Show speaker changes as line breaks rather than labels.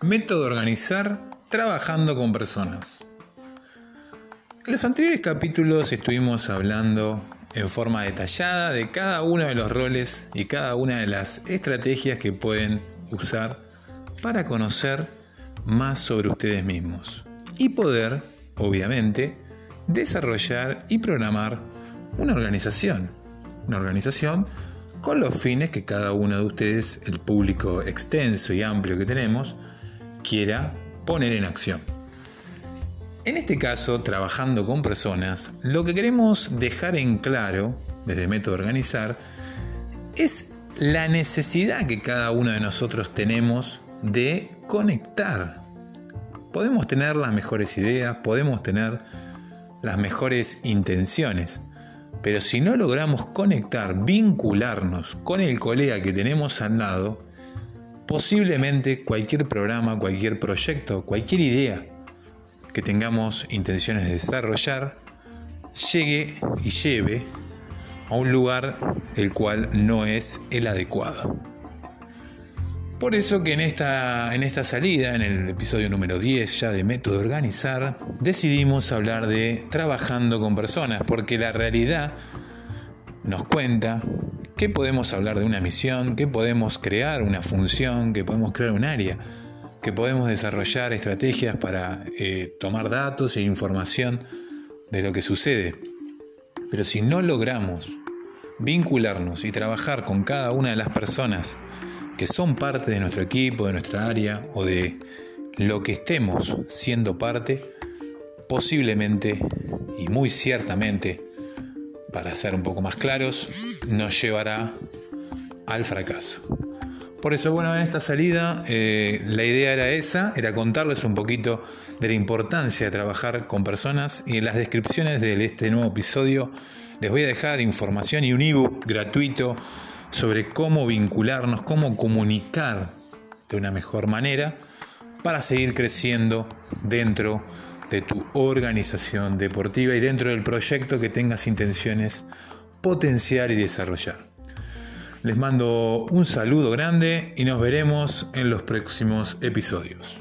Método organizar trabajando con personas. En los anteriores capítulos estuvimos hablando en forma detallada de cada uno de los roles y cada una de las estrategias que pueden usar para conocer más sobre ustedes mismos y poder, obviamente, desarrollar y programar una organización. Una organización con los fines que cada uno de ustedes, el público extenso y amplio que tenemos, quiera poner en acción. En este caso, trabajando con personas, lo que queremos dejar en claro desde Método Organizar es la necesidad que cada uno de nosotros tenemos de conectar. Podemos tener las mejores ideas, podemos tener las mejores intenciones, pero si no logramos conectar, vincularnos con el colega que tenemos al lado, posiblemente cualquier programa, cualquier proyecto, cualquier idea que tengamos intenciones de desarrollar, llegue y lleve a un lugar el cual no es el adecuado. Por eso que en esta, en esta salida, en el episodio número 10 ya de Método Organizar, decidimos hablar de trabajando con personas, porque la realidad nos cuenta que podemos hablar de una misión, que podemos crear una función, que podemos crear un área, que podemos desarrollar estrategias para eh, tomar datos e información de lo que sucede. Pero si no logramos vincularnos y trabajar con cada una de las personas que son parte de nuestro equipo, de nuestra área o de lo que estemos siendo parte, posiblemente y muy ciertamente para ser un poco más claros, nos llevará al fracaso. Por eso, bueno, en esta salida eh, la idea era esa, era contarles un poquito de la importancia de trabajar con personas y en las descripciones de este nuevo episodio les voy a dejar información y un ebook gratuito sobre cómo vincularnos, cómo comunicar de una mejor manera para seguir creciendo dentro de tu organización deportiva y dentro del proyecto que tengas intenciones potenciar y desarrollar. Les mando un saludo grande y nos veremos en los próximos episodios.